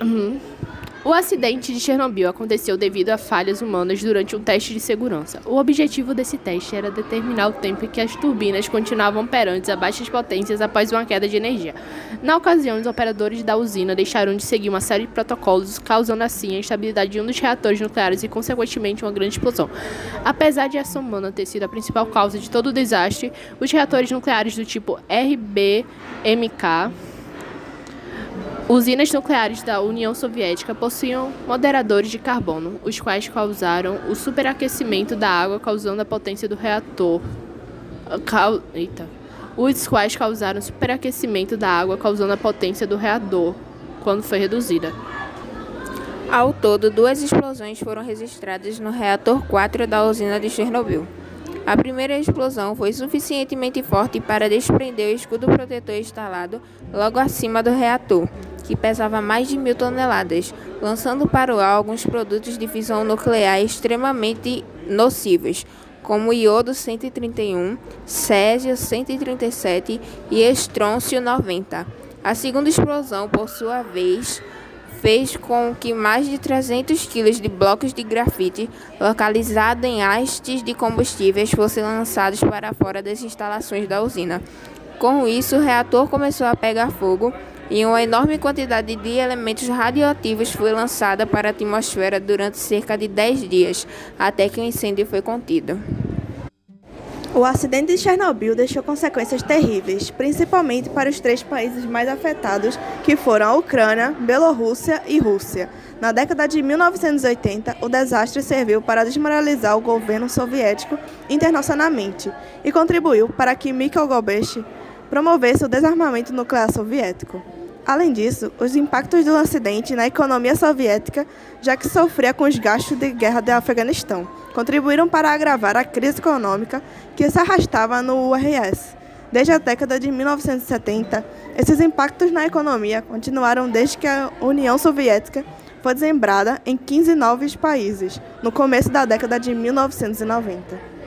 Uhum. O acidente de Chernobyl aconteceu devido a falhas humanas durante um teste de segurança. O objetivo desse teste era determinar o tempo em que as turbinas continuavam operantes a baixas potências após uma queda de energia. Na ocasião, os operadores da usina deixaram de seguir uma série de protocolos, causando assim a instabilidade de um dos reatores nucleares e, consequentemente, uma grande explosão. Apesar de ação humana ter sido a principal causa de todo o desastre, os reatores nucleares do tipo RBMK Usinas nucleares da União Soviética possuíam moderadores de carbono, os quais causaram o superaquecimento da água, causando a potência do reator. Cal... Eita. Os quais causaram superaquecimento da água, causando a potência do reator, quando foi reduzida. Ao todo, duas explosões foram registradas no reator 4 da usina de Chernobyl. A primeira explosão foi suficientemente forte para desprender o escudo protetor instalado logo acima do reator, que pesava mais de mil toneladas, lançando para o ar alguns produtos de fissão nuclear extremamente nocivos, como iodo 131, césio 137 e estrôncio 90. A segunda explosão, por sua vez, fez com que mais de 300 quilos de blocos de grafite localizados em hastes de combustíveis fossem lançados para fora das instalações da usina. Com isso, o reator começou a pegar fogo e uma enorme quantidade de elementos radioativos foi lançada para a atmosfera durante cerca de 10 dias, até que o incêndio foi contido. O acidente de Chernobyl deixou consequências terríveis, principalmente para os três países mais afetados, que foram a Ucrânia, Bielorrússia e Rússia. Na década de 1980, o desastre serviu para desmoralizar o governo soviético internacionalmente e contribuiu para que Mikhail Gorbachev promovesse o desarmamento nuclear soviético. Além disso, os impactos do acidente na economia soviética, já que sofria com os gastos de guerra do Afeganistão, contribuíram para agravar a crise econômica que se arrastava no URSS. Desde a década de 1970, esses impactos na economia continuaram desde que a União Soviética foi desmembrada em 15 novos países, no começo da década de 1990.